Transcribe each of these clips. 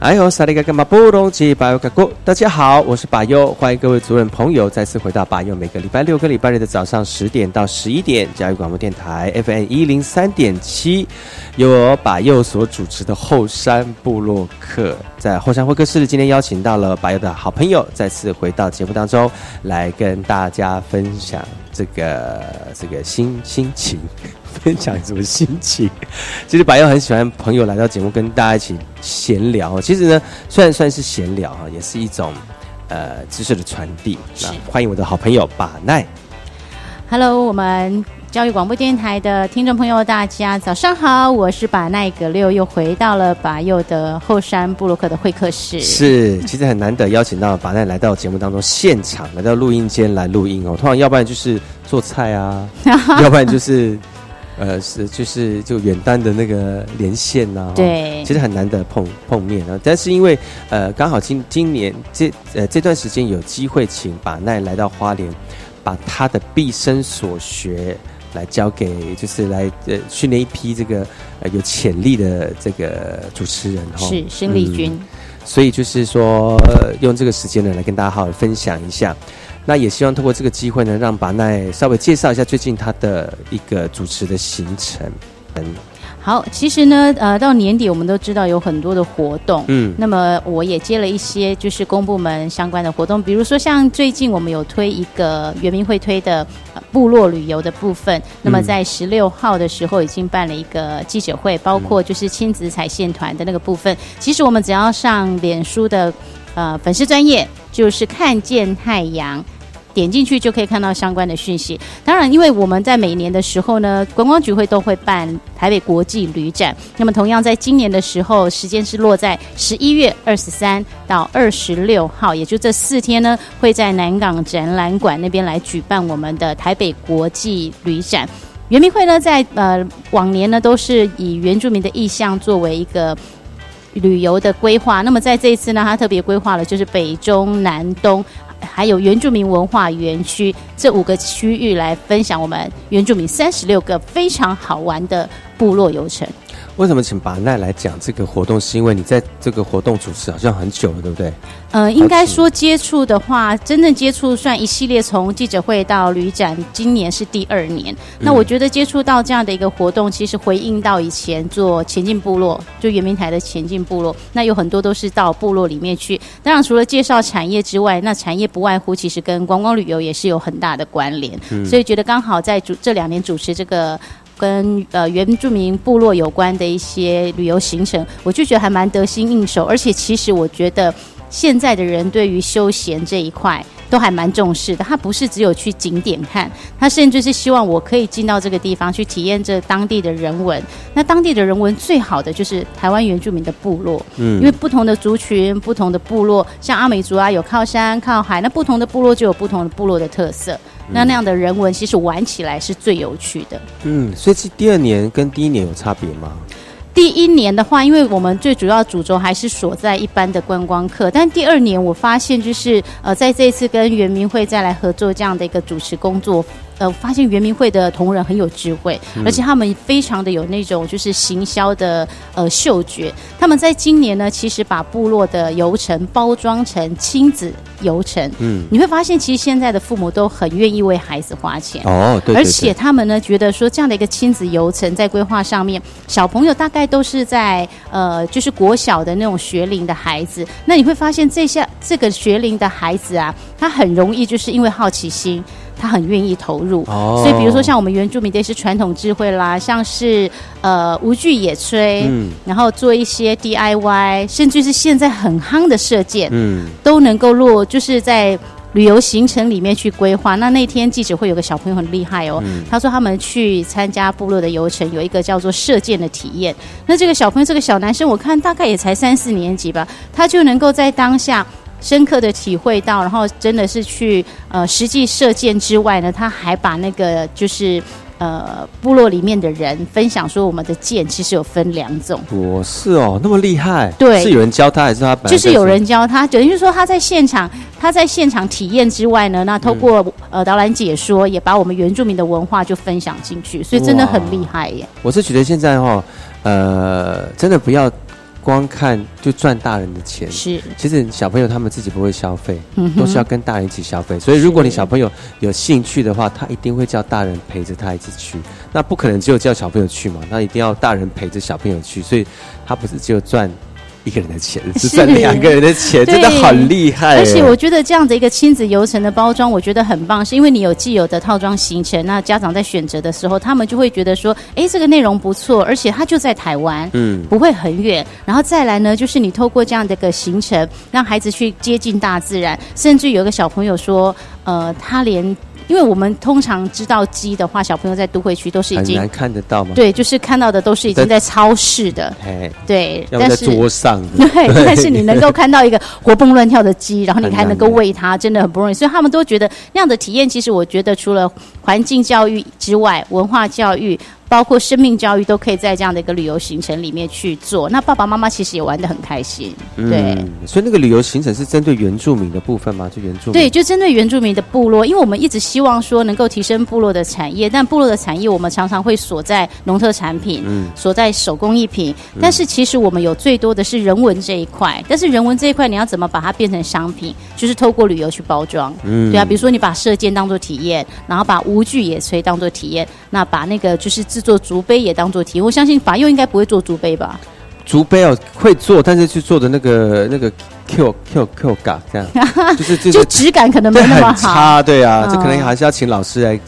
哎呦，萨利嘎干嘛布隆吉巴尤嘎古，大家好，我是巴尤，欢迎各位族人朋友再次回到巴尤，每个礼拜六跟礼拜日的早上十点到十一点，教育广播电台 FM 一零三点七，由我巴尤所主持的后山部落客，在后山会客室今天邀请到了巴尤的好朋友，再次回到节目当中来跟大家分享这个这个新心情。分享什么心情？其实白佑很喜欢朋友来到节目跟大家一起闲聊。其实呢，虽然算是闲聊哈，也是一种呃知识的传递。那欢迎我的好朋友把奈。Hello，我们教育广播电台的听众朋友，大家早上好，我是把奈格六，又回到了把佑的后山布洛克的会客室。是，其实很难得邀请到把奈来到节目当中现场，来到录音间来录音哦。通常要不然就是做菜啊，要不然就是。呃，是就是就远端的那个连线呐，对，其实很难得碰碰面啊。但是因为呃，刚好今今年这呃这段时间有机会请把奈来到花莲，把他的毕生所学来交给，就是来呃训练一批这个呃有潜力的这个主持人哈，是申丽君。所以就是说，用这个时间呢来跟大家好好分享一下。那也希望通过这个机会呢，让把奈稍微介绍一下最近他的一个主持的行程。嗯，好，其实呢，呃，到年底我们都知道有很多的活动，嗯，那么我也接了一些就是公部门相关的活动，比如说像最近我们有推一个圆明会推的部落旅游的部分，那么在十六号的时候已经办了一个记者会，包括就是亲子彩线团的那个部分，其实我们只要上脸书的。呃，粉丝专业就是看见太阳，点进去就可以看到相关的讯息。当然，因为我们在每年的时候呢，观光局会都会办台北国际旅展。那么，同样在今年的时候，时间是落在十一月二十三到二十六号，也就这四天呢，会在南港展览馆那边来举办我们的台北国际旅展。圆明会呢，在呃往年呢，都是以原住民的意向作为一个。旅游的规划，那么在这一次呢，他特别规划了就是北中南东，还有原住民文化园区这五个区域来分享我们原住民三十六个非常好玩的部落游程。为什么请把奈来讲这个活动？是因为你在这个活动主持好像很久了，对不对？呃，应该说接触的话，真正接触算一系列，从记者会到旅展，今年是第二年。那我觉得接触到这样的一个活动，其实回应到以前做前进部落，就圆明台的前进部落，那有很多都是到部落里面去。当然，除了介绍产业之外，那产业不外乎其实跟观光旅游也是有很大的关联。所以觉得刚好在主这两年主持这个。跟呃原住民部落有关的一些旅游行程，我就觉得还蛮得心应手。而且其实我觉得现在的人对于休闲这一块都还蛮重视的。他不是只有去景点看，他甚至是希望我可以进到这个地方去体验这当地的人文。那当地的人文最好的就是台湾原住民的部落，嗯，因为不同的族群、不同的部落，像阿美族啊，有靠山靠海，那不同的部落就有不同的部落的特色。那那样的人文，其实玩起来是最有趣的。嗯，所以是第二年跟第一年有差别吗？第一年的话，因为我们最主要主轴还是锁在一般的观光客，但第二年我发现就是呃，在这一次跟圆明会再来合作这样的一个主持工作。呃，发现圆明会的同仁很有智慧，而且他们非常的有那种就是行销的呃嗅觉。他们在今年呢，其实把部落的游程包装成亲子游程。嗯，你会发现，其实现在的父母都很愿意为孩子花钱。哦，对。而且他们呢，觉得说这样的一个亲子游程在规划上面，小朋友大概都是在呃，就是国小的那种学龄的孩子。那你会发现，这些这个学龄的孩子啊，他很容易就是因为好奇心。他很愿意投入，所以比如说像我们原住民的一些传统智慧啦，像是呃无惧野炊，然后做一些 DIY，甚至是现在很夯的射箭，嗯，都能够落就是在旅游行程里面去规划。那那天记者会有个小朋友很厉害哦，他说他们去参加部落的游程，有一个叫做射箭的体验。那这个小朋友这个小男生，我看大概也才三四年级吧，他就能够在当下。深刻的体会到，然后真的是去呃实际射箭之外呢，他还把那个就是呃部落里面的人分享说，我们的箭其实有分两种。我是哦，那么厉害？对，是有人教他还是他本？就是有人教他，等于说他在现场，他在现场体验之外呢，那透过呃导览解说，也把我们原住民的文化就分享进去，所以真的很厉害耶。我是觉得现在哈，呃，真的不要。光看就赚大人的钱是，其实小朋友他们自己不会消费，都是要跟大人一起消费。所以如果你小朋友有兴趣的话，他一定会叫大人陪着他一起去。那不可能只有叫小朋友去嘛，那一定要大人陪着小朋友去。所以他不是只有赚。一个人的钱 是赚两个人的钱，真的很厉害。而且我觉得这样的一个亲子游程的包装，我觉得很棒，是因为你有既有的套装行程，那家长在选择的时候，他们就会觉得说，哎，这个内容不错，而且它就在台湾，嗯，不会很远。然后再来呢，就是你透过这样的一个行程，让孩子去接近大自然，甚至有个小朋友说，呃，他连。因为我们通常知道鸡的话，小朋友在都会区都是已经很难看得到吗？对，就是看到的都是已经在超市的。对，但是桌上。对，但是你能够看到一个活蹦乱跳的鸡，然后你还能够喂它，真的很不容易。所以他们都觉得那样的体验，其实我觉得除了环境教育之外，文化教育。包括生命教育都可以在这样的一个旅游行程里面去做。那爸爸妈妈其实也玩的很开心，对。所以那个旅游行程是针对原住民的部分吗？就原住民？对，就针对原住民的部落，因为我们一直希望说能够提升部落的产业，但部落的产业我们常常会锁在农特产品，嗯，锁在手工艺品。但是其实我们有最多的是人文这一块，但是人文这一块你要怎么把它变成商品？就是透过旅游去包装，嗯，对啊。比如说你把射箭当做体验，然后把无惧野炊当做体验，那把那个就是制作竹杯也当做题，我相信法佑应该不会做竹杯吧？竹杯哦，会做，但是去做的那个那个 Q Q Q 感这样，就是就质感可能没那么好，对啊，这可能还是要请老师来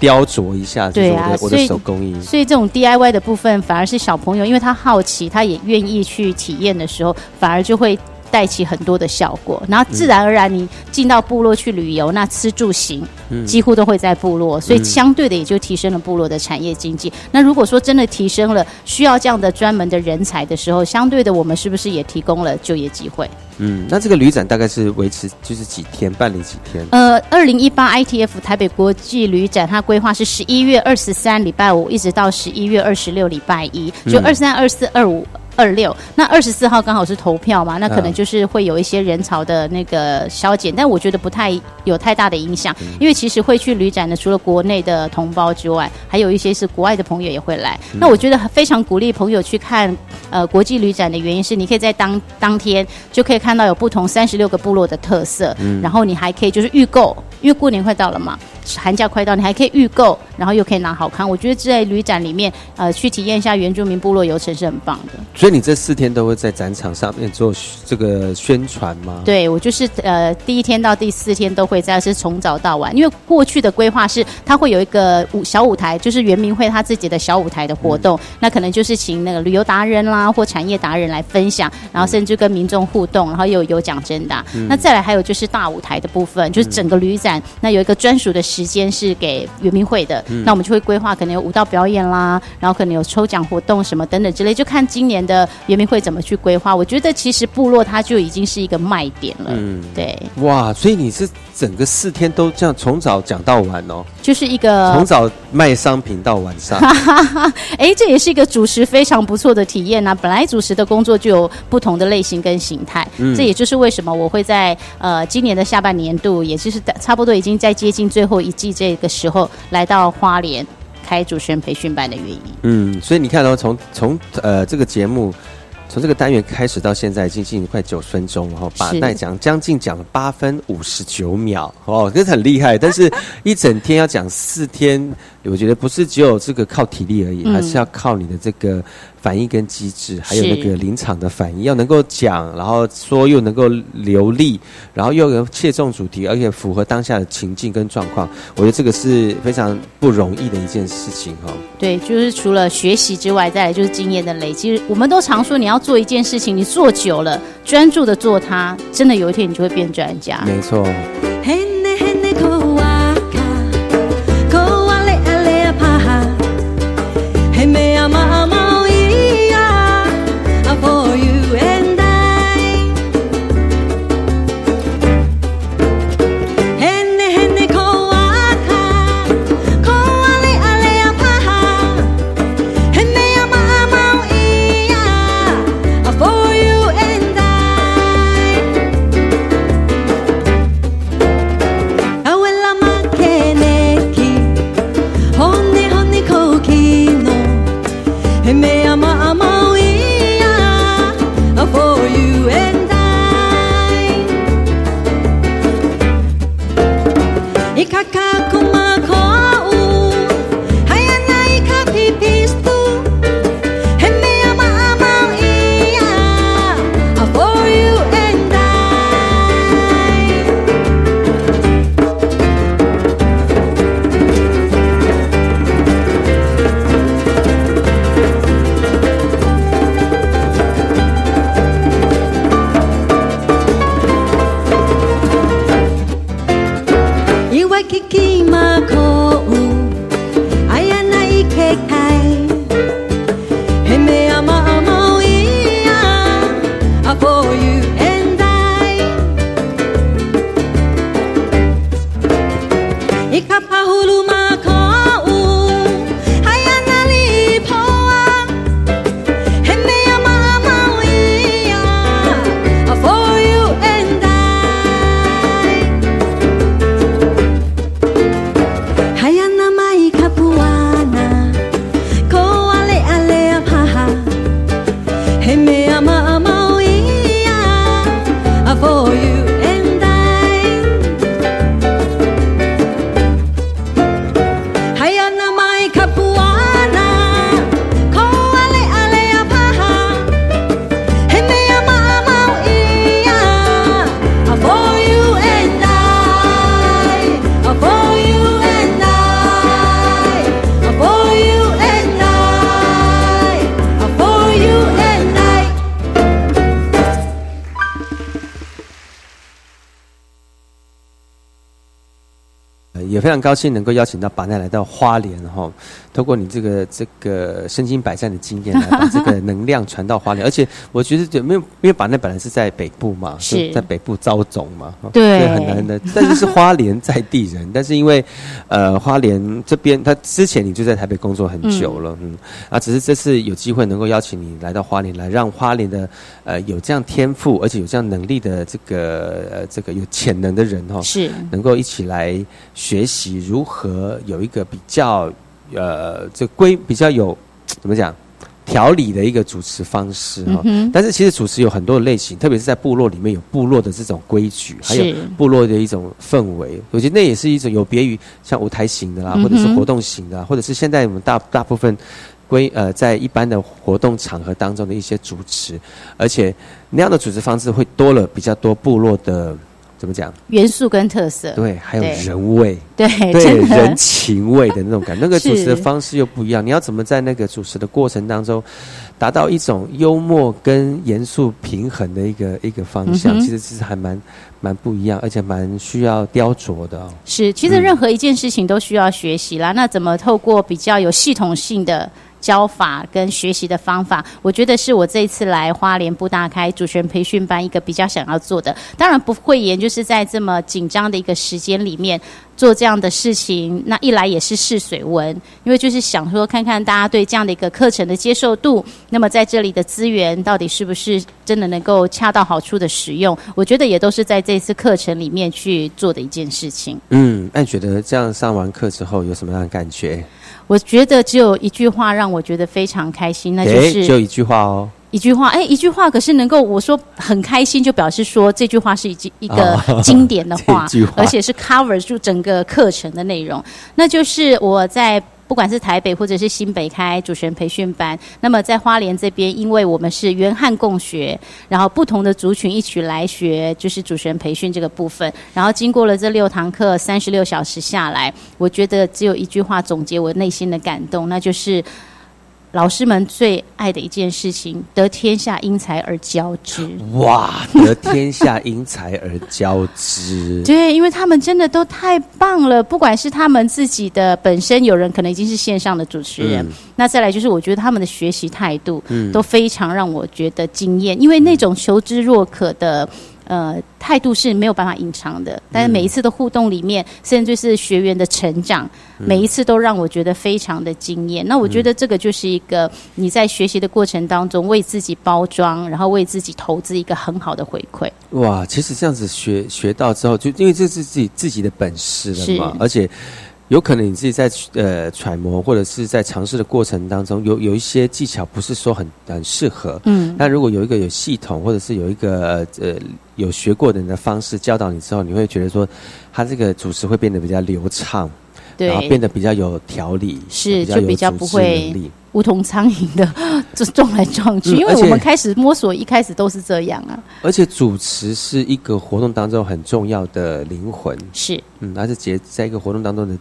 雕琢一下，对啊，我的手工艺。所以这种 DIY 的部分，反而是小朋友，因为他好奇，他也愿意去体验的时候，反而就会。带起很多的效果，然后自然而然你进到部落去旅游，那吃住行几乎都会在部落，所以相对的也就提升了部落的产业经济。那如果说真的提升了需要这样的专门的人才的时候，相对的我们是不是也提供了就业机会？嗯，那这个旅展大概是维持就是几天办理几天？呃，二零一八 ITF 台北国际旅展，它规划是十一月二十三礼拜五一直到十一月二十六礼拜一，就二三、二四、二五。二六，那二十四号刚好是投票嘛，那可能就是会有一些人潮的那个消减，但我觉得不太有太大的影响，因为其实会去旅展的，除了国内的同胞之外，还有一些是国外的朋友也会来。那我觉得非常鼓励朋友去看呃国际旅展的原因是，你可以在当当天就可以看到有不同三十六个部落的特色，然后你还可以就是预购，因为过年快到了嘛。寒假快到，你还可以预购，然后又可以拿好看。我觉得在旅展里面，呃，去体验一下原住民部落游程是很棒的。所以你这四天都会在展场上面做这个宣传吗？对，我就是呃，第一天到第四天都会在，是从早到晚。因为过去的规划是，它会有一个舞小舞台，就是圆明会他自己的小舞台的活动。那可能就是请那个旅游达人啦，或产业达人来分享，然后甚至跟民众互动，然后又有奖征答。那再来还有就是大舞台的部分，就是整个旅展那有一个专属的。时间是给圆明会的，那我们就会规划可能有舞蹈表演啦，然后可能有抽奖活动什么等等之类，就看今年的圆明会怎么去规划。我觉得其实部落它就已经是一个卖点了。嗯，对。哇，所以你是整个四天都这样从早讲到晚哦，就是一个从早卖商品到晚上。哎，这也是一个主持非常不错的体验呐。本来主持的工作就有不同的类型跟形态，这也就是为什么我会在呃今年的下半年度，也就是差不多已经在接近最后一季这个时候，来到花莲开主持人培训班的原因。嗯，所以你看到从从呃这个节目。从这个单元开始到现在，已经进行快九分钟，然后把那讲将近讲了八分五十九秒，哦，这很厉害。但是一整天要讲四天，我觉得不是只有这个靠体力而已，还是要靠你的这个。反应跟机制，还有那个临场的反应，要能够讲，然后说又能够流利，然后又能切中主题，而且符合当下的情境跟状况，我觉得这个是非常不容易的一件事情哈。对，就是除了学习之外，再来就是经验的累积。我们都常说，你要做一件事情，你做久了，专注的做它，真的有一天你就会变专家。没错。非常高兴能够邀请到板奈来到花莲哈，透过你这个这个身经百战的经验来 把这个能量传到花莲，而且我觉得就没有，因为板奈本来是在北部嘛，是。在北部招种嘛，对，很难的。但是是花莲在地人，但是因为呃花莲这边他之前你就在台北工作很久了，嗯。啊，只是这次有机会能够邀请你来到花莲来，让花莲的呃有这样天赋而且有这样能力的这个呃这个有潜能的人哈，是。能够一起来学习。如何有一个比较呃，这规比较有 怎么讲条理的一个主持方式哈？但是其实主持有很多的类型，特别是在部落里面有部落的这种规矩，还有部落的一种氛围。我觉得那也是一种有别于像舞台型的啦，或者是活动型的，或者是现在我们大大部分规呃在一般的活动场合当中的一些主持，而且那样的主持方式会多了比较多部落的。怎么讲？元素跟特色，对，还有人味，对对，人情味的那种感。那个主持的方式又不一样。你要怎么在那个主持的过程当中，达到一种幽默跟严肃平衡的一个一个方向？其实其实还蛮蛮不一样，而且蛮需要雕琢的。是，其实任何一件事情都需要学习啦。那怎么透过比较有系统性的？教法跟学习的方法，我觉得是我这一次来花莲不大开主持人培训班一个比较想要做的。当然不会言，就是在这么紧张的一个时间里面做这样的事情。那一来也是试水温，因为就是想说看看大家对这样的一个课程的接受度。那么在这里的资源到底是不是真的能够恰到好处的使用？我觉得也都是在这次课程里面去做的一件事情。嗯，那你觉得这样上完课之后有什么样的感觉？我觉得只有一句话让我觉得非常开心，那就是就一句话哦，一句话，哎，一句话，可是能够我说很开心，就表示说这句话是一句一个经典的 话，而且是 cover 住整个课程的内容，那就是我在。不管是台北或者是新北开主持人培训班，那么在花莲这边，因为我们是原汉共学，然后不同的族群一起来学，就是主持人培训这个部分。然后经过了这六堂课，三十六小时下来，我觉得只有一句话总结我内心的感动，那就是。老师们最爱的一件事情，得天下英才而教之。哇，得天下英才而教之。对，因为他们真的都太棒了。不管是他们自己的本身，有人可能已经是线上的主持人，那再来就是我觉得他们的学习态度，都非常让我觉得惊艳。因为那种求知若渴的。呃，态度是没有办法隐藏的，但是每一次的互动里面，甚至是学员的成长，每一次都让我觉得非常的惊艳。那我觉得这个就是一个你在学习的过程当中为自己包装，然后为自己投资一个很好的回馈。哇，其实这样子学学到之后，就因为这是自己自己的本事了嘛，而且。有可能你自己在呃揣摩或者是在尝试的过程当中，有有一些技巧不是说很很适合，嗯，但如果有一个有系统或者是有一个呃有学过的人的方式教导你之后，你会觉得说，他这个主持会变得比较流畅。然后变得比较有条理，是就比较不会无头苍蝇的就 撞来撞去，因为我们开始摸索，一开始都是这样啊。而且主持是一个活动当中很重要的灵魂，是嗯，而且结在一个活动当中的。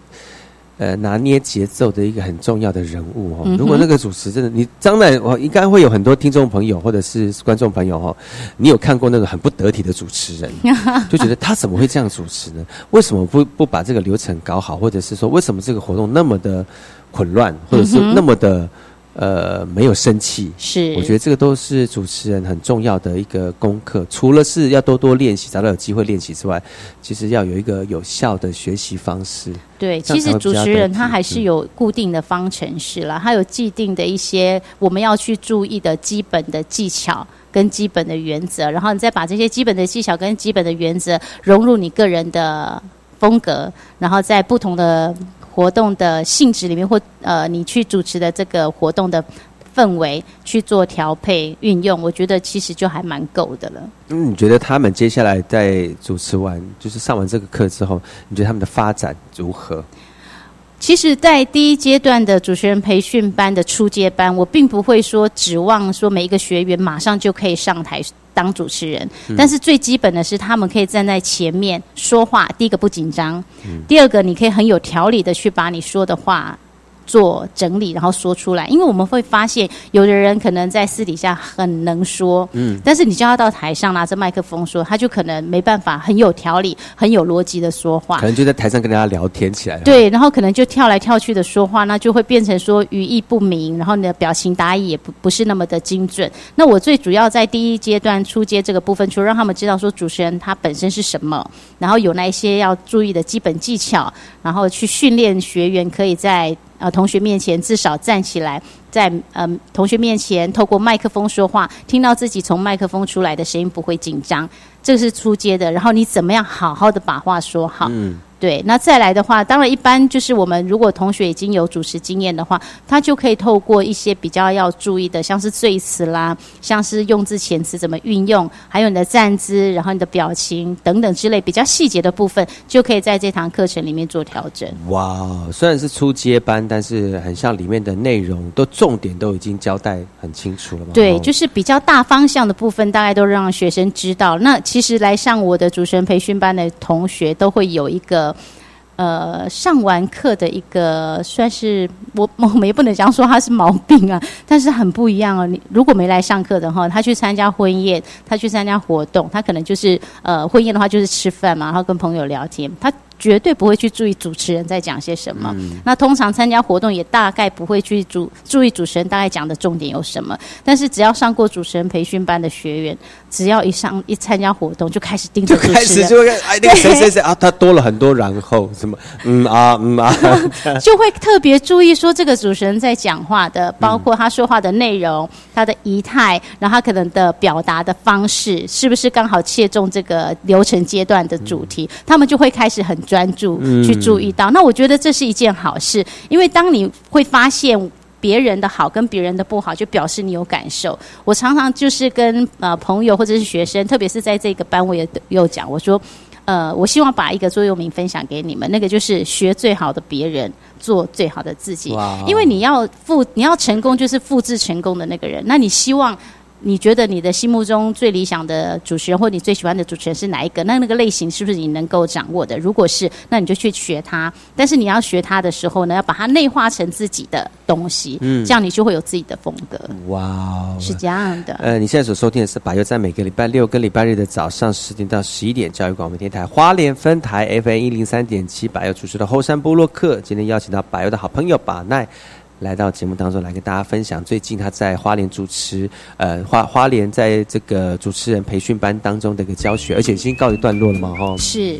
呃，拿捏节奏的一个很重要的人物哦。如果那个主持真的，你当然我应该会有很多听众朋友或者是观众朋友哈，你有看过那个很不得体的主持人，就觉得他怎么会这样主持呢？为什么不不把这个流程搞好，或者是说为什么这个活动那么的混乱，或者是那么的？呃，没有生气，是我觉得这个都是主持人很重要的一个功课。除了是要多多练习，找到有机会练习之外，其实要有一个有效的学习方式。对，其实主持人他还是有固定的方程式了，他有既定的一些我们要去注意的基本的技巧跟基本的原则，然后你再把这些基本的技巧跟基本的原则融入你个人的风格，然后在不同的。活动的性质里面，或呃，你去主持的这个活动的氛围去做调配运用，我觉得其实就还蛮够的了。嗯，你觉得他们接下来在主持完，就是上完这个课之后，你觉得他们的发展如何？其实，在第一阶段的主持人培训班的初阶班，我并不会说指望说每一个学员马上就可以上台当主持人，但是最基本的是，他们可以站在前面说话。第一个不紧张，第二个你可以很有条理的去把你说的话。做整理，然后说出来，因为我们会发现，有的人可能在私底下很能说，嗯，但是你叫他到台上拿着麦克风说，他就可能没办法很有条理、很有逻辑的说话，可能就在台上跟大家聊天起来，对，然后可能就跳来跳去的说话，那就会变成说语义不明，然后你的表情答疑也不不是那么的精准。那我最主要在第一阶段初阶这个部分，就让他们知道说主持人他本身是什么，然后有那一些要注意的基本技巧，然后去训练学员可以在。呃，同学面前至少站起来，在嗯同学面前透过麦克风说话，听到自己从麦克风出来的声音不会紧张，这是出街的。然后你怎么样好好的把话说好？嗯，对，那再来的话，当然一般就是我们如果同学已经有主持经验的话，他就可以透过一些比较要注意的，像是赘词啦，像是用字遣词怎么运用，还有你的站姿，然后你的表情等等之类比较细节的部分，就可以在这堂课程里面做调整。哇，虽然是初阶班，但是很像里面的内容都重点都已经交代很清楚了嘛。对，就是比较大方向的部分，大概都让学生知道。那其实来上我的主持人培训班的同学，都会有一个。呃，上完课的一个算是我我们也不能讲说他是毛病啊，但是很不一样哦。你如果没来上课的话，他去参加婚宴，他去参加活动，他可能就是呃婚宴的话就是吃饭嘛，然后跟朋友聊天，他。绝对不会去注意主持人在讲些什么。那通常参加活动也大概不会去注注意主持人大概讲的重点有什么。但是只要上过主持人培训班的学员，只要一上一参加活动，就开始盯着主持人。开始就会哎，那个谁谁谁啊，他多了很多然后什么嗯啊嗯啊，就会特别注意说这个主持人在讲话的，包括他说话的内容、他的仪态，然后他可能的表达的方式是不是刚好切中这个流程阶段的主题，他们就会开始很。专注去注意到，那我觉得这是一件好事，因为当你会发现别人的好跟别人的不好，就表示你有感受。我常常就是跟呃朋友或者是学生，特别是在这个班，我也有讲，我说，呃，我希望把一个座右铭分享给你们，那个就是学最好的别人，做最好的自己。因为你要复你要成功，就是复制成功的那个人。那你希望。你觉得你的心目中最理想的主持人，或你最喜欢的主持人是哪一个？那那个类型是不是你能够掌握的？如果是，那你就去学他。但是你要学他的时候呢，要把它内化成自己的东西，嗯，这样你就会有自己的风格。哇，是这样的。呃，你现在所收听的是把又在每个礼拜六跟礼拜日的早上十点到十一点，教育广播电台花莲分台 FM 一零三点七，把又主持的后山部落客，今天邀请到把又的好朋友把奈。来到节目当中来跟大家分享最近他在花莲主持，呃花花莲在这个主持人培训班当中的一个教学，而且已经告一段落了嘛，哈。是。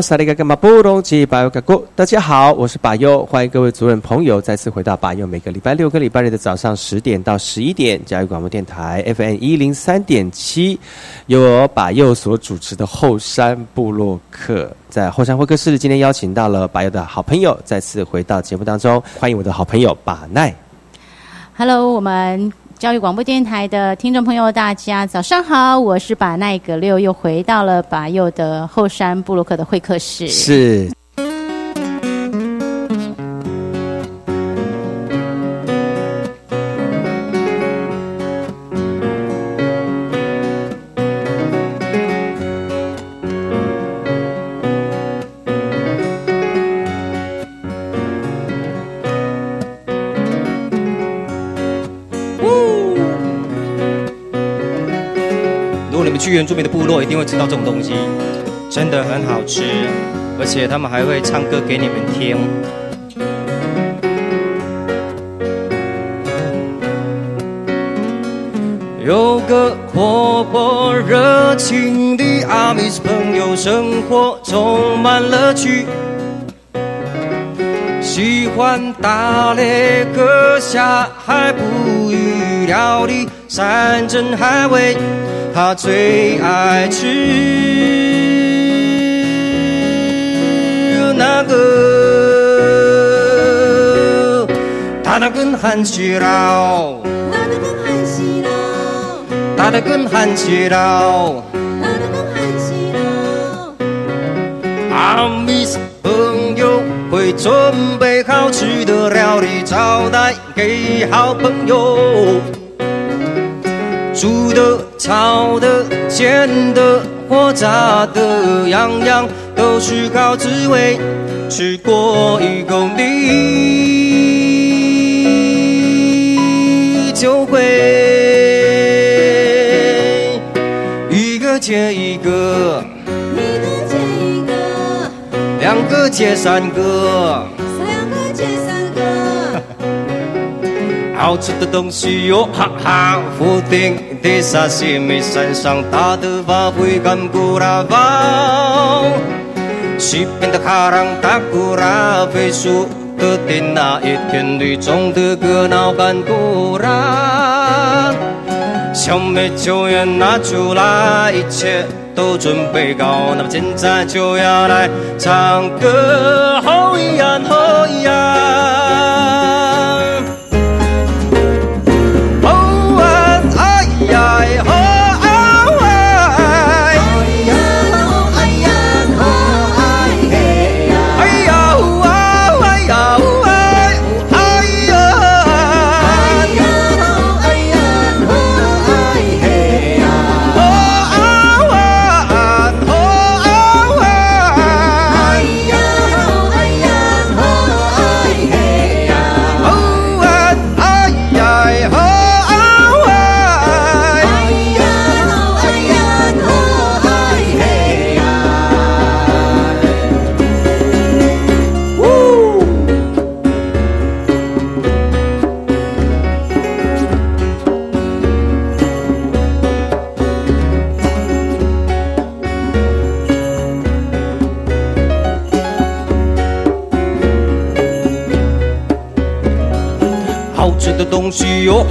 萨利嘎干嘛不隆吉巴尤嘎古，大家好，我是巴尤，欢迎各位族人朋友再次回到巴尤，每个礼拜六跟礼拜日的早上十点到十一点，教育广播电台 FM 一零三点七，由我巴尤所主持的后山部落客，在后山会客室，今天邀请到了巴尤的好朋友，再次回到节目当中，欢迎我的好朋友巴奈。Hello，我们。教育广播电台的听众朋友，大家早上好，我是把奈格六，又回到了把右的后山布鲁克的会客室。是。原住民的部落一定会知道这种东西，真的很好吃，而且他们还会唱歌给你们听。有个活泼热情的阿米斯朋友，生活充满乐趣，喜欢打猎、割下海捕鱼、料理山珍海味。他最爱吃那个，他那根汉西老，他那根汉西老，他那根汉西老，他那根汉西老。阿米斯朋友会准备好吃的料理招待给好朋友。煮的、炒的、煎的或炸的，样样都是好滋味。吃过一口你就会一个接一个，一个接一个，两个接三个。两个接三个 好吃的东西哟，哈哈！福鼎的沙西米，山上大的发挥干古拉包，西边的卡朗达古拉飞树的天那一片绿中的格闹干古拉，小美酒也拿出来，一切都准备好，那么现在就要来唱歌，吼呀吼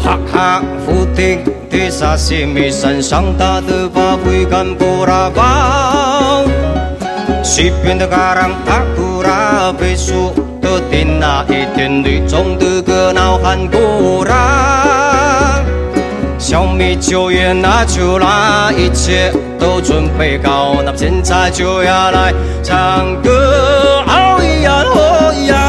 哈哈，福鼎的沙西米，山上大的发挥干布拉包，西边的嘎朗达库拉贝树的顶那一天绿中的歌闹喊古拉，小米酒也拿出来，一切都准备好，那么现在就要来唱歌，哦呀哦呀。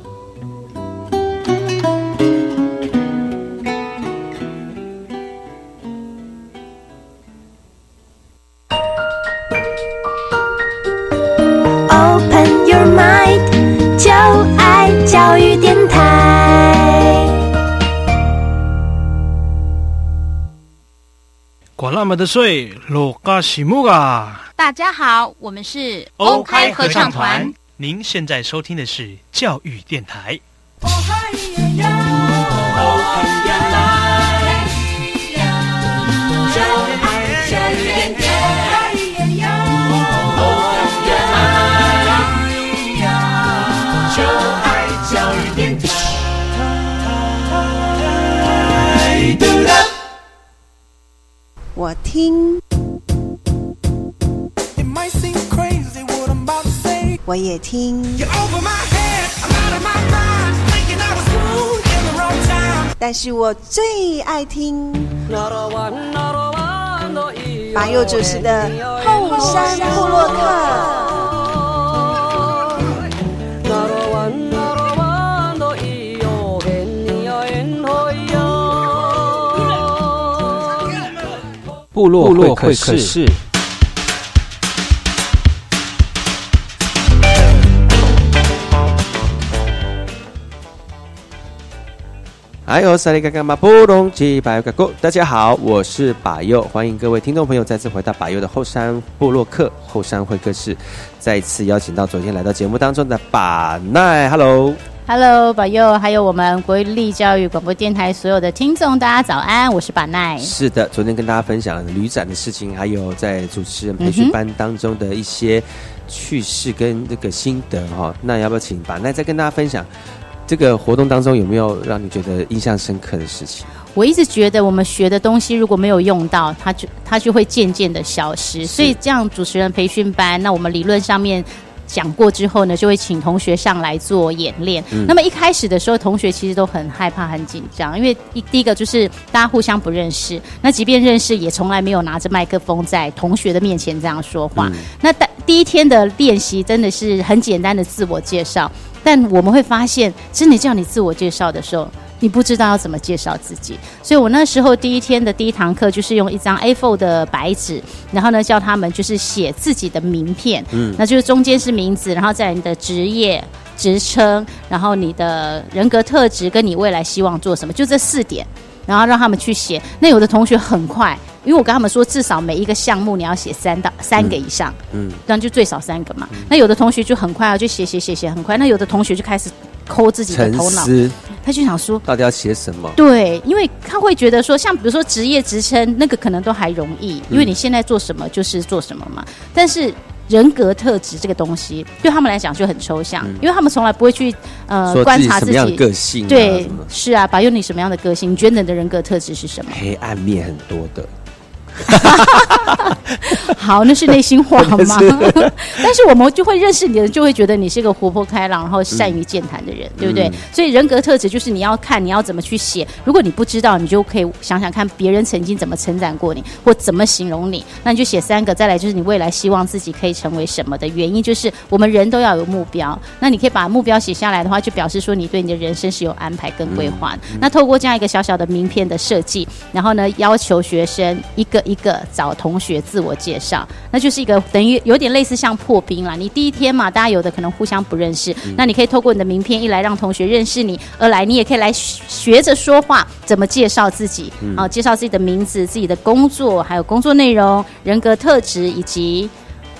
么的水，罗嘎西木嘎！大家好，我们是 OK 合唱团。您现在收听的是教育电台。我听，我也听，但是我最爱听。马佑主持的后山部落客。部落会客室。哎呦，萨利嘎嘎马布隆吉巴尤嘎古，大家好，我是巴佑，欢迎各位听众朋友再次回到巴佑的后山部落客后山会客室，再次邀请到昨天来到节目当中的巴奈，Hello。Hello，宝佑，还有我们国立教育广播电台所有的听众，大家早安，我是板奈。是的，昨天跟大家分享旅展的事情，还有在主持人培训班当中的一些趣事跟这个心得哈。那要不要请板奈再跟大家分享这个活动当中有没有让你觉得印象深刻的事情？我一直觉得我们学的东西如果没有用到，它就它就会渐渐的消失。所以这样主持人培训班，那我们理论上面。讲过之后呢，就会请同学上来做演练。那么一开始的时候，同学其实都很害怕、很紧张，因为一第一个就是大家互相不认识，那即便认识，也从来没有拿着麦克风在同学的面前这样说话。那第第一天的练习真的是很简单的自我介绍，但我们会发现，真的叫你自我介绍的时候。你不知道要怎么介绍自己。所以我那时候第一天的第一堂课就是用一张 A4 的白纸，然后呢叫他们就是写自己的名片，嗯，那就是中间是名字，然后在你的职业、职称，然后你的人格特质跟你未来希望做什么，就这四点，然后让他们去写。那有的同学很快。因为我跟他们说，至少每一个项目你要写三到三个以上，嗯，这样就最少三个嘛。那有的同学就很快啊，就写写写写很快。那有的同学就开始抠自己的头脑，他就想说，到底要写什么？对，因为他会觉得说，像比如说职业职称那个可能都还容易，因为你现在做什么就是做什么嘛。但是人格特质这个东西对他们来讲就很抽象，因为他们从来不会去呃观察自己个性，对，是啊，把用你什么样的个性？你觉得你的人格特质是什么？黑暗面很多的。好，那是内心话吗？但是我们就会认识你的人，就会觉得你是一个活泼开朗，然后善于健谈的人，对不对？所以人格特质就是你要看你要怎么去写。如果你不知道，你就可以想想看别人曾经怎么称赞过你，或怎么形容你，那你就写三个。再来就是你未来希望自己可以成为什么的原因，就是我们人都要有目标。那你可以把目标写下来的话，就表示说你对你的人生是有安排跟规划。那透过这样一个小小的名片的设计，然后呢，要求学生一个。一个找同学自我介绍，那就是一个等于有点类似像破冰啦。你第一天嘛，大家有的可能互相不认识，那你可以透过你的名片一来让同学认识你，二来你也可以来学着说话，怎么介绍自己啊？介绍自己的名字、自己的工作，还有工作内容、人格特质以及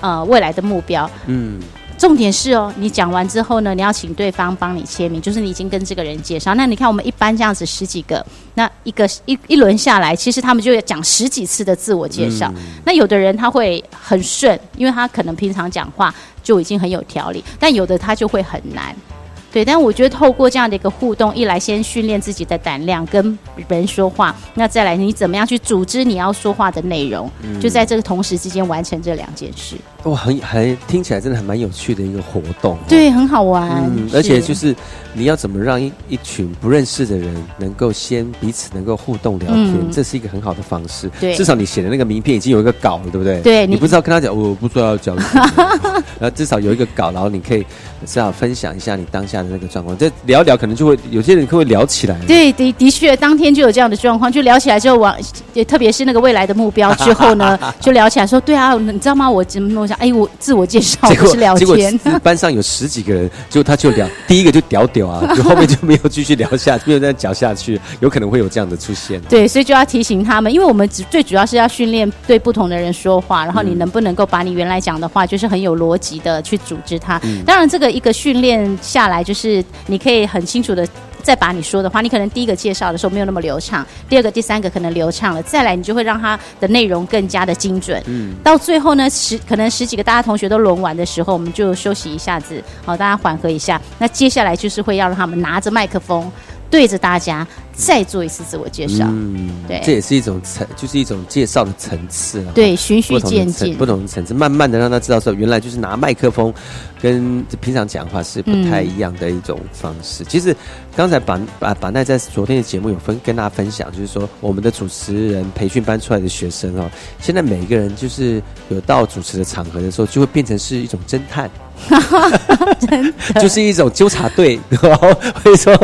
呃未来的目标。嗯。重点是哦，你讲完之后呢，你要请对方帮你签名，就是你已经跟这个人介绍。那你看，我们一般这样子十几个，那一个一一轮下来，其实他们就要讲十几次的自我介绍。那有的人他会很顺，因为他可能平常讲话就已经很有条理，但有的他就会很难。对，但我觉得透过这样的一个互动，一来先训练自己的胆量跟人说话，那再来你怎么样去组织你要说话的内容，就在这个同时之间完成这两件事。哇，很还听起来真的还蛮有趣的一个活动，对，很好玩。嗯，而且就是你要怎么让一一群不认识的人能够先彼此能够互动聊天，这是一个很好的方式。对，至少你写的那个名片已经有一个稿了，对不对？对，你不知道跟他讲，我不知道要讲什么，然后至少有一个稿，然后你可以至少分享一下你当下的那个状况。这聊聊可能就会有些人会聊起来。对，的的确，当天就有这样的状况，就聊起来之后，往也特别是那个未来的目标之后呢，就聊起来说，对啊，你知道吗？我怎么弄？哎，我自我介绍不是聊天，班上有十几个人，就他就聊第一个就屌屌啊，就后面就没有继续聊下，没有再讲下去，有可能会有这样的出现。对，所以就要提醒他们，因为我们只最主要是要训练对不同的人说话，然后你能不能够把你原来讲的话，就是很有逻辑的去组织它。当然，这个一个训练下来，就是你可以很清楚的。再把你说的话，你可能第一个介绍的时候没有那么流畅，第二个、第三个可能流畅了，再来你就会让它的内容更加的精准。嗯，到最后呢，十可能十几个大家同学都轮完的时候，我们就休息一下子，好，大家缓和一下。那接下来就是会要让他们拿着麦克风对着大家。再做一次自我介绍，嗯，对，这也是一种层，就是一种介绍的层次了。对，循序渐进，不同的层次，慢慢的让他知道说，原来就是拿麦克风跟平常讲话是不太一样的一种方式。其实刚才把把把奈在昨天的节目有分跟大家分享，就是说我们的主持人培训班出来的学生哦，现在每一个人就是有到主持的场合的时候，就会变成是一种侦探，就是一种纠察队，然后会说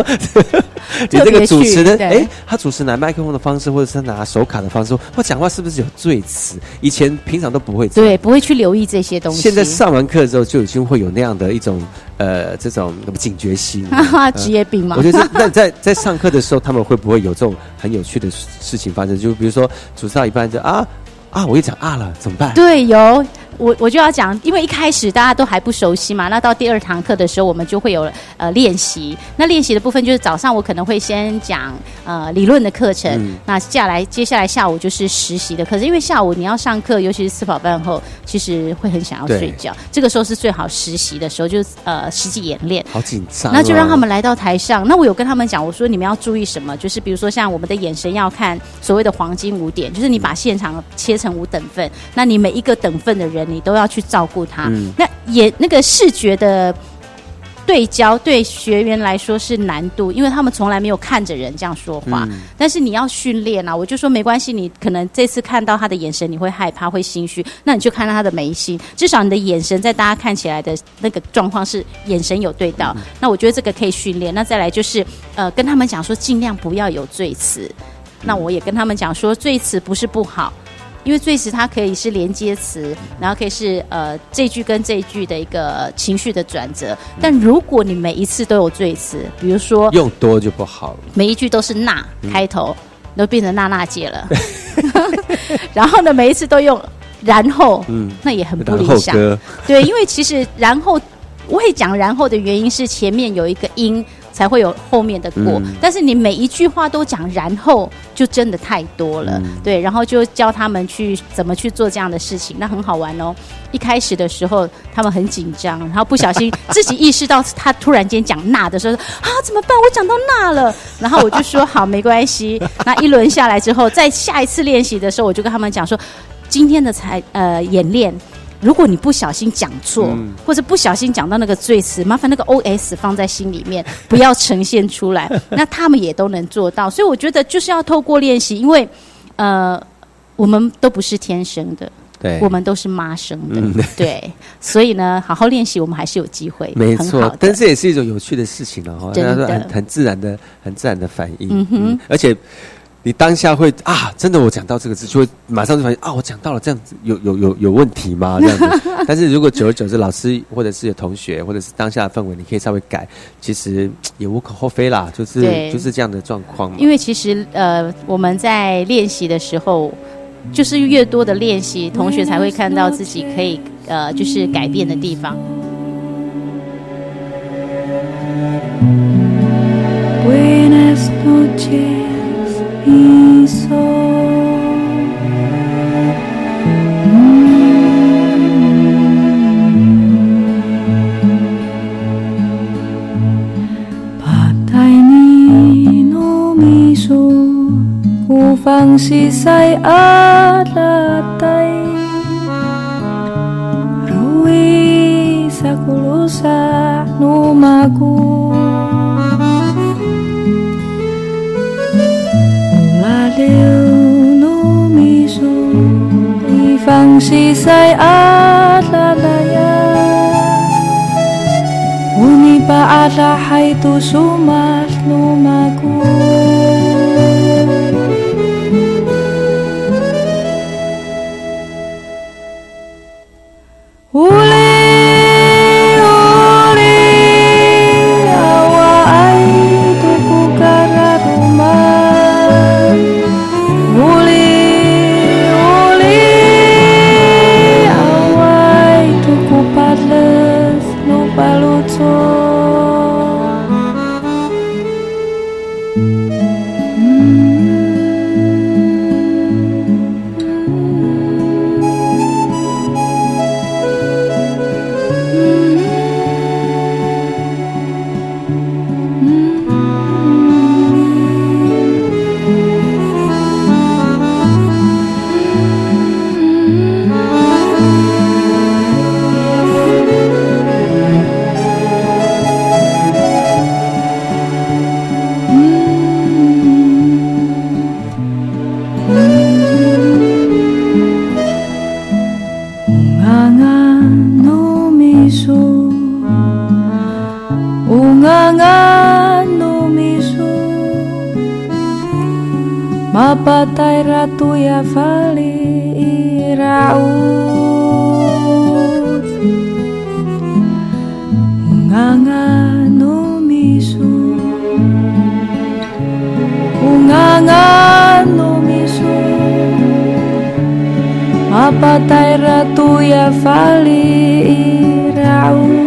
你这个主持。哎，他主持拿麦克风的方式，或者是拿手卡的方式，或讲话是不是有赘词？以前平常都不会，对，不会去留意这些东西。现在上完课之后，就已经会有那样的一种呃，这种警觉心，职业病吗？我觉得那在在上课的时候，他们会不会有这种很有趣的事情发生？就比如说主持到一半就啊啊，我又讲啊了，怎么办？对，有。我我就要讲，因为一开始大家都还不熟悉嘛，那到第二堂课的时候，我们就会有呃练习。那练习的部分就是早上我可能会先讲呃理论的课程，那下来接下来下午就是实习的课程。因为下午你要上课，尤其是吃饱饭后，其实会很想要睡觉。这个时候是最好实习的时候，就是呃实际演练。好紧张。那就让他们来到台上。那我有跟他们讲，我说你们要注意什么？就是比如说像我们的眼神要看所谓的黄金五点，就是你把现场切成五等份，那你每一个等份的人。你都要去照顾他。那也那个视觉的对焦对学员来说是难度，因为他们从来没有看着人这样说话。但是你要训练啊，我就说没关系，你可能这次看到他的眼神，你会害怕会心虚，那你就看到他的眉心，至少你的眼神在大家看起来的那个状况是眼神有对到。那我觉得这个可以训练。那再来就是呃，跟他们讲说尽量不要有罪词。那我也跟他们讲说，罪词不是不好。因为最词它可以是连接词，然后可以是呃这句跟这句的一个情绪的转折。但如果你每一次都有最词，比如说用多就不好了，每一句都是那开头，都变成娜娜姐了。然后呢，每一次都用然后，嗯，那也很不理想。对，因为其实然后我会讲然后的原因是前面有一个音。才会有后面的过，但是你每一句话都讲，然后就真的太多了，对，然后就教他们去怎么去做这样的事情，那很好玩哦。一开始的时候他们很紧张，然后不小心自己意识到他突然间讲那的时候，啊怎么办？我讲到那了，然后我就说好没关系。那一轮下来之后，在下一次练习的时候，我就跟他们讲说，今天的才呃演练。如果你不小心讲错，或者不小心讲到那个罪词，麻烦那个 O S 放在心里面，不要呈现出来。那他们也都能做到，所以我觉得就是要透过练习，因为呃，我们都不是天生的，对，我们都是妈生的，对。所以呢，好好练习，我们还是有机会。没错，但这也是一种有趣的事情了哈，真的，很很自然的、很自然的反应，嗯哼，而且。你当下会啊，真的，我讲到这个字，就会马上就发现啊，我讲到了这样子，有有有有问题吗？这样子。但是如果久而久之，老师或者是有同学，或者是当下的氛围，你可以稍微改，其实也无可厚非啦。就是就是这样的状况。因为其实呃，我们在练习的时候，就是越多的练习，同学才会看到自己可以呃，就是改变的地方。Upang sisay at latay Rui sa kulusa numagu Ulaliw numiso Ifang sisay at lalaya Uni pa alahay tu sumat lumagu Batai Ratu Yavali Iraud Nganga numisu Nganga numisu Batai Ratu Yavali Iraud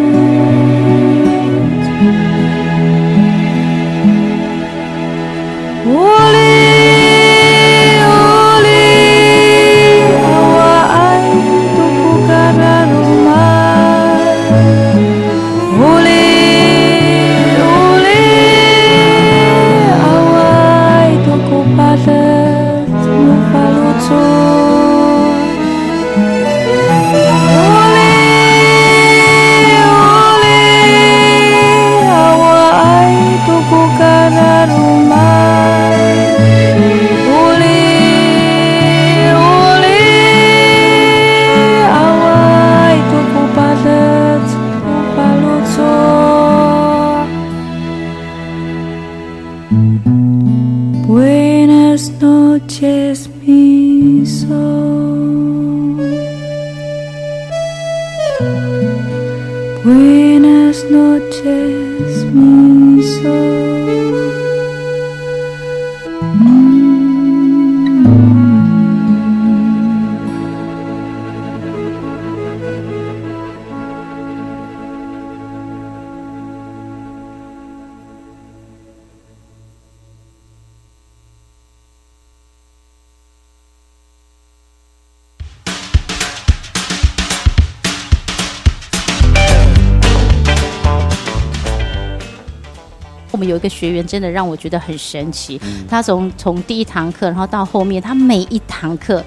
学员真的让我觉得很神奇，他从从第一堂课，然后到后面，他每一堂课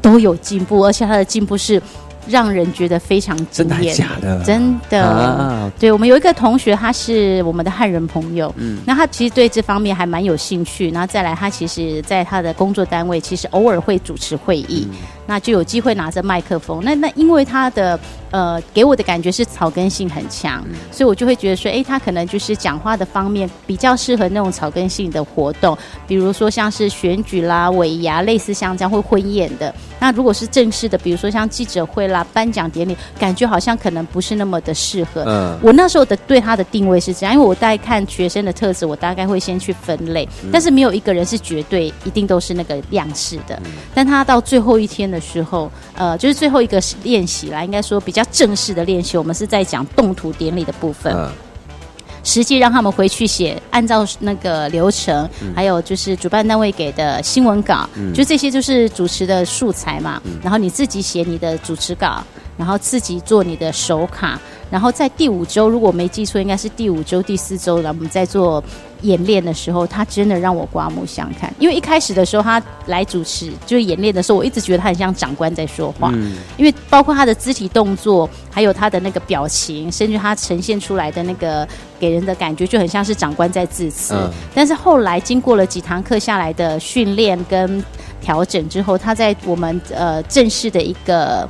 都有进步，而且他的进步是。让人觉得非常惊艳，假的，真的。对我们有一个同学，他是我们的汉人朋友，嗯，那他其实对这方面还蛮有兴趣。然后再来，他其实在他的工作单位，其实偶尔会主持会议，那就有机会拿着麦克风。那那因为他的呃给我的感觉是草根性很强，所以我就会觉得说，哎，他可能就是讲话的方面比较适合那种草根性的活动，比如说像是选举啦、尾牙，类似像这样会婚宴的。那如果是正式的，比如说像记者会。啦，颁奖典礼感觉好像可能不是那么的适合。嗯，我那时候的对他的定位是这样，因为我大概看学生的特质，我大概会先去分类，但是没有一个人是绝对一定都是那个样式的。但他到最后一天的时候，呃，就是最后一个练习啦，应该说比较正式的练习，我们是在讲动图典礼的部分。实际让他们回去写，按照那个流程，还有就是主办单位给的新闻稿，就这些就是主持的素材嘛。然后你自己写你的主持稿，然后自己做你的手卡。然后在第五周，如果没记错，应该是第五周、第四周了，我们在做。演练的时候，他真的让我刮目相看。因为一开始的时候，他来主持就是演练的时候，我一直觉得他很像长官在说话。嗯。因为包括他的肢体动作，还有他的那个表情，甚至他呈现出来的那个给人的感觉，就很像是长官在致辞。嗯。但是后来经过了几堂课下来的训练跟调整之后，他在我们呃正式的一个。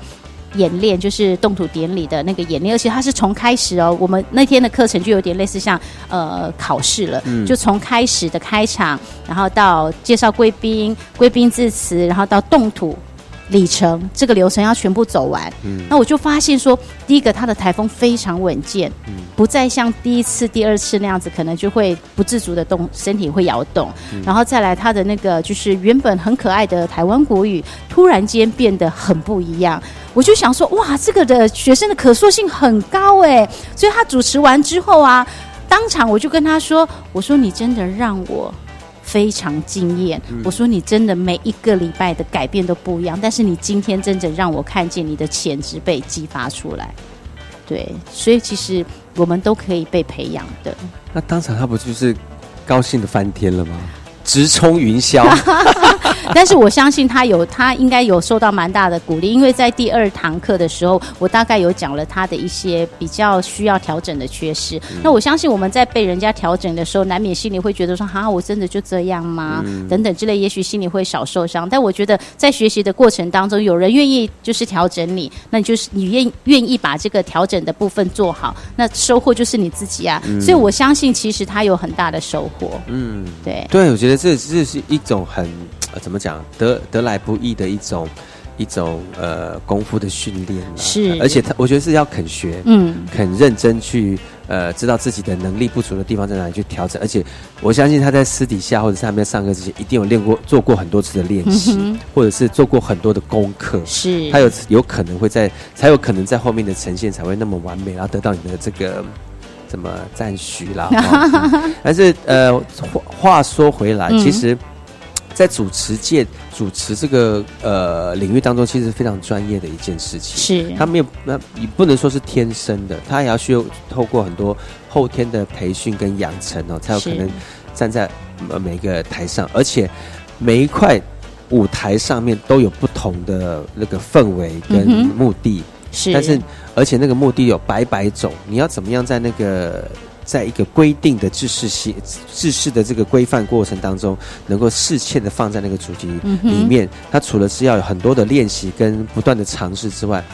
演练就是动土典礼的那个演练，而且它是从开始哦，我们那天的课程就有点类似像呃考试了，就从开始的开场，然后到介绍贵宾、贵宾致辞，然后到动土。里程这个流程要全部走完，嗯。那我就发现说，第一个它的台风非常稳健，不再像第一次、第二次那样子，可能就会不自主的动身体会摇动，然后再来它的那个就是原本很可爱的台湾国语，突然间变得很不一样。我就想说，哇，这个的学生的可塑性很高哎，所以他主持完之后啊，当场我就跟他说，我说你真的让我。非常惊艳！我说你真的每一个礼拜的改变都不一样，但是你今天真正让我看见你的潜质被激发出来。对，所以其实我们都可以被培养的。那当场他不就是高兴的翻天了吗？直冲云霄，但是我相信他有，他应该有受到蛮大的鼓励，因为在第二堂课的时候，我大概有讲了他的一些比较需要调整的缺失。那我相信我们在被人家调整的时候，难免心里会觉得说：“哈，我真的就这样吗？”等等之类，也许心里会少受伤。但我觉得在学习的过程当中，有人愿意就是调整你，那你就是你愿愿意把这个调整的部分做好，那收获就是你自己啊。所以我相信，其实他有很大的收获。嗯，对，对，我觉得。这这是一种很怎么讲得得来不易的一种一种呃功夫的训练，是，而且他我觉得是要肯学，嗯，肯认真去呃知道自己的能力不足的地方在哪里去调整，而且我相信他在私底下或者上面上课之前一定有练过做过很多次的练习，或者是做过很多的功课，是，他有有可能会在才有可能在后面的呈现才会那么完美，然后得到你的这个。怎么赞许啦？但是呃，话话说回来，其实，在主持界主持这个呃领域当中，其实非常专业的一件事情。是，他没有那你不能说是天生的，他也要需要透过很多后天的培训跟养成哦，才有可能站在每个台上，而且每一块舞台上面都有不同的那个氛围跟目的。是，但是而且那个目的有百百种，你要怎么样在那个在一个规定的制式系制式的这个规范过程当中，能够适切的放在那个主题里面？它除了是要有很多的练习跟不断的尝试之外，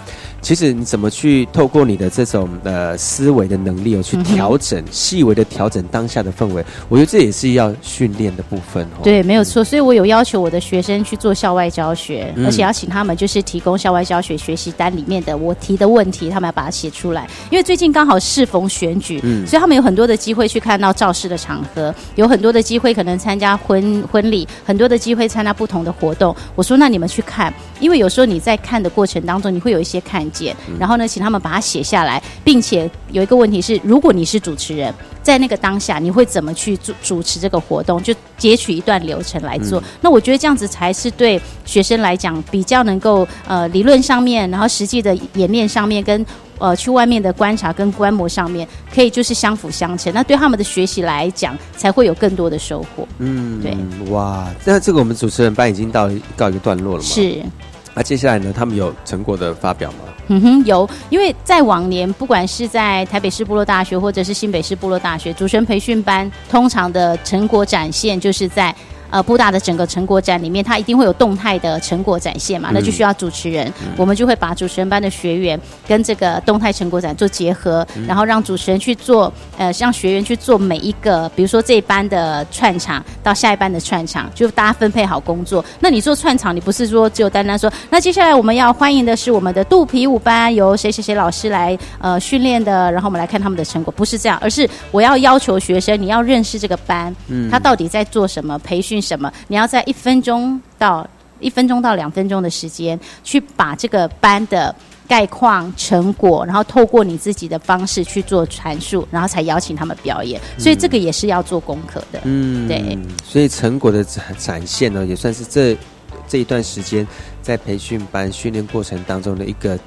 其实你怎么去透过你的这种呃思维的能力哦，去调整细微的调整当下的氛围，我觉得这也是要训练的部分哦。对，没有错。所以我有要求我的学生去做校外教学，而且要请他们就是提供校外教学学习单里面的我提的问题，他们要把它写出来。因为最近刚好适逢选举，所以他们有很多的机会去看到造势的场合，有很多的机会可能参加婚婚礼，很多的机会参加不同的活动。我说那你们去看，因为有时候你在看的过程当中，你会有一些看见，然后呢，请他们把它写下来，并且有一个问题是，如果你是主持人，在那个当下，你会怎么去主主持这个活动？就截取一段流程来做。那我觉得这样子才是对学生来讲比较能够呃理论上面，然后实际的演练上面跟。呃，去外面的观察跟观摩上面，可以就是相辅相成。那对他们的学习来讲，才会有更多的收获。嗯，对，哇，那这个我们主持人班已经到告一个段落了吗？是。那接下来呢？他们有成果的发表吗？嗯哼，有。因为在往年，不管是在台北市部落大学或者是新北市部落大学，主持人培训班通常的成果展现，就是在。呃，布大的整个成果展里面，它一定会有动态的成果展现嘛？那就需要主持人，我们就会把主持人班的学员跟这个动态成果展做结合，然后让主持人去做，呃，让学员去做每一个，比如说这一班的串场到下一班的串场，就大家分配好工作。那你做串场，你不是说只有单单说，那接下来我们要欢迎的是我们的肚皮舞班，由谁谁谁老师来呃训练的，然后我们来看他们的成果，不是这样，而是我要要求学生，你要认识这个班，他到底在做什么培训。什么？你要在一分钟到一分钟到两分钟的时间，去把这个班的概况、成果，然后透过你自己的方式去做阐述，然后才邀请他们表演。所以这个也是要做功课的。嗯，对。所以成果的展展现呢，也算是这这一段时间在培训班训练过程当中的一个。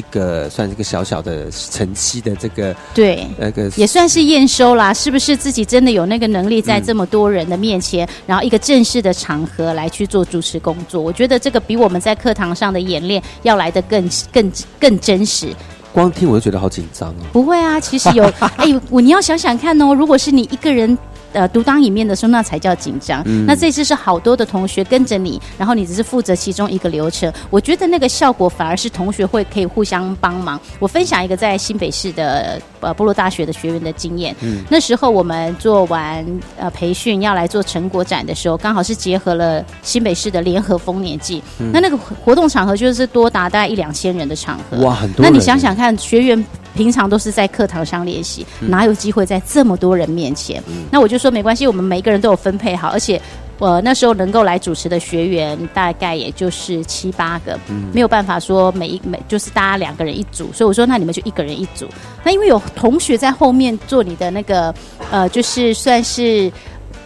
一个算是一个小小的晨期的这个对那个也算是验收啦，是不是自己真的有那个能力在这么多人的面前，然后一个正式的场合来去做主持工作？我觉得这个比我们在课堂上的演练要来的更更更真实。光听我就觉得好紧张哦。不会啊，其实有哎，我你要想想看哦，如果是你一个人。呃，独当一面的时候，那才叫紧张。那这次是好多的同学跟着你，然后你只是负责其中一个流程。我觉得那个效果反而是同学会可以互相帮忙。我分享一个在新北市的呃部落大学的学员的经验。嗯那时候我们做完呃培训要来做成果展的时候，刚好是结合了新北市的联合丰年祭。那那个活动场合就是多达大概一两千人的场合。哇，很多。那你想想看，学员。平常都是在课堂上练习，哪有机会在这么多人面前？那我就说没关系，我们每一个人都有分配好，而且我那时候能够来主持的学员大概也就是七八个，没有办法说每一每就是大家两个人一组，所以我说那你们就一个人一组。那因为有同学在后面做你的那个呃，就是算是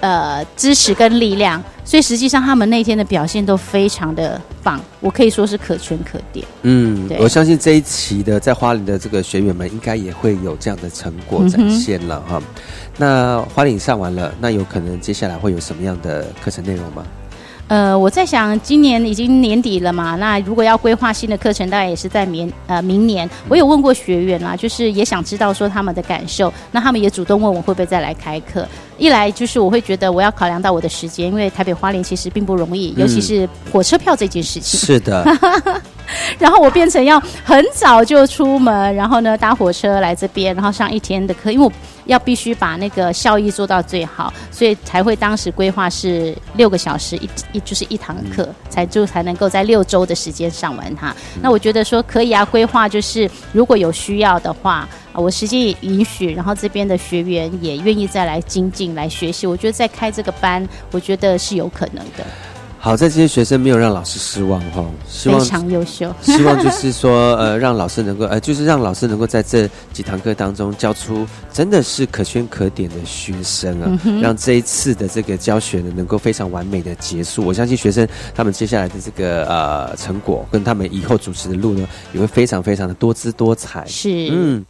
呃支持跟力量。所以实际上，他们那天的表现都非常的棒，我可以说是可圈可点。嗯，我相信这一期的在花莲的这个学员们，应该也会有这样的成果展现了哈。那花莲上完了，那有可能接下来会有什么样的课程内容吗？呃，我在想，今年已经年底了嘛，那如果要规划新的课程，大概也是在明呃明年。我有问过学员啦，就是也想知道说他们的感受，那他们也主动问我会不会再来开课。一来就是我会觉得我要考量到我的时间，因为台北花莲其实并不容易，尤其是火车票这件事情。是的。然后我变成要很早就出门，然后呢搭火车来这边，然后上一天的课，因为我。要必须把那个效益做到最好，所以才会当时规划是六个小时一一就是一堂课，才就才能够在六周的时间上完它。那我觉得说可以啊，规划就是如果有需要的话，我时间也允许，然后这边的学员也愿意再来精进来学习，我觉得再开这个班，我觉得是有可能的。好在这些学生没有让老师失望哈，非常优秀。希望就是说，呃，让老师能够，呃，就是让老师能够在这几堂课当中教出真的是可圈可点的学生啊，让这一次的这个教学呢能够非常完美的结束。我相信学生他们接下来的这个呃成果，跟他们以后主持的路呢，也会非常非常的多姿多彩。是，嗯。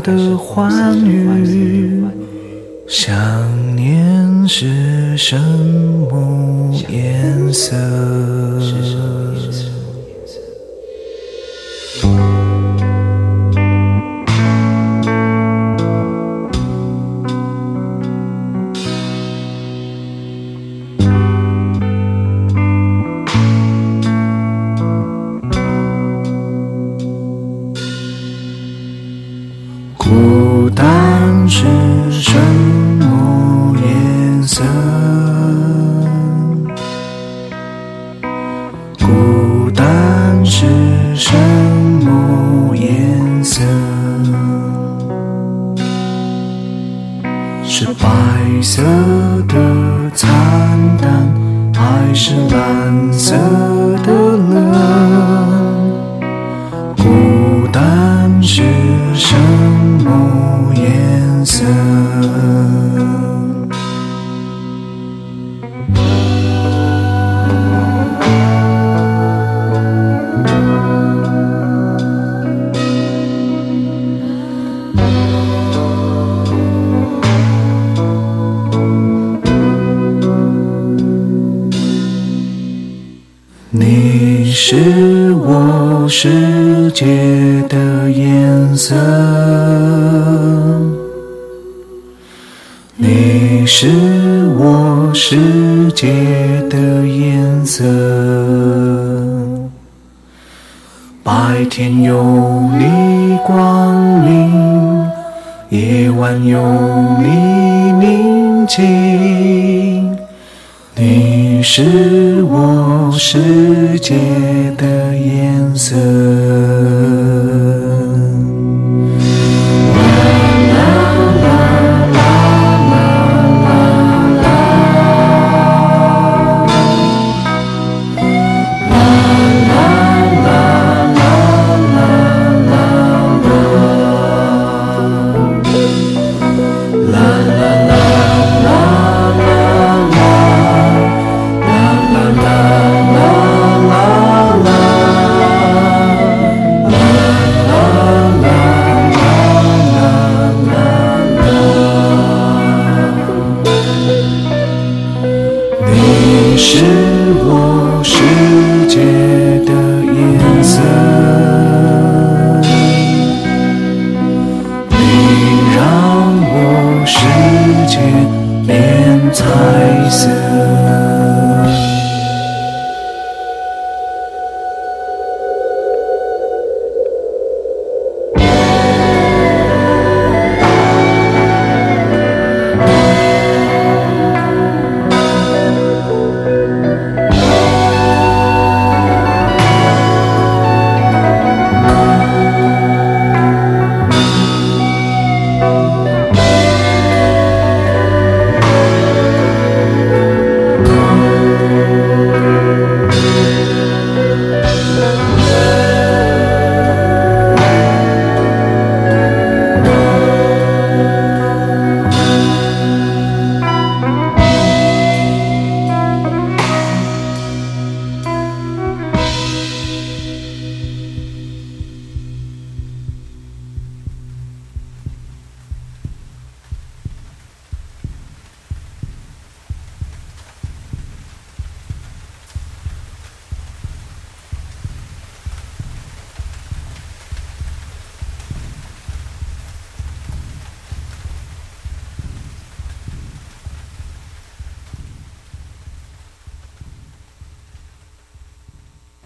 的欢愉？想念是什么颜色？是我世界的颜色。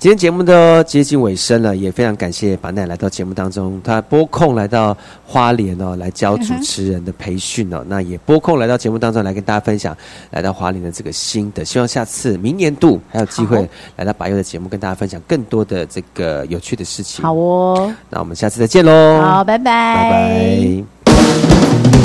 今天节目都接近尾声了，也非常感谢把奈来到节目当中，他拨空来到花莲哦，来教主持人的培训哦，那也拨空来到节目当中来跟大家分享来到花莲的这个心得，希望下次明年度还有机会来到白佑的节目跟大家分享更多的这个有趣的事情。好哦，那我们下次再见喽，好，拜拜，拜拜。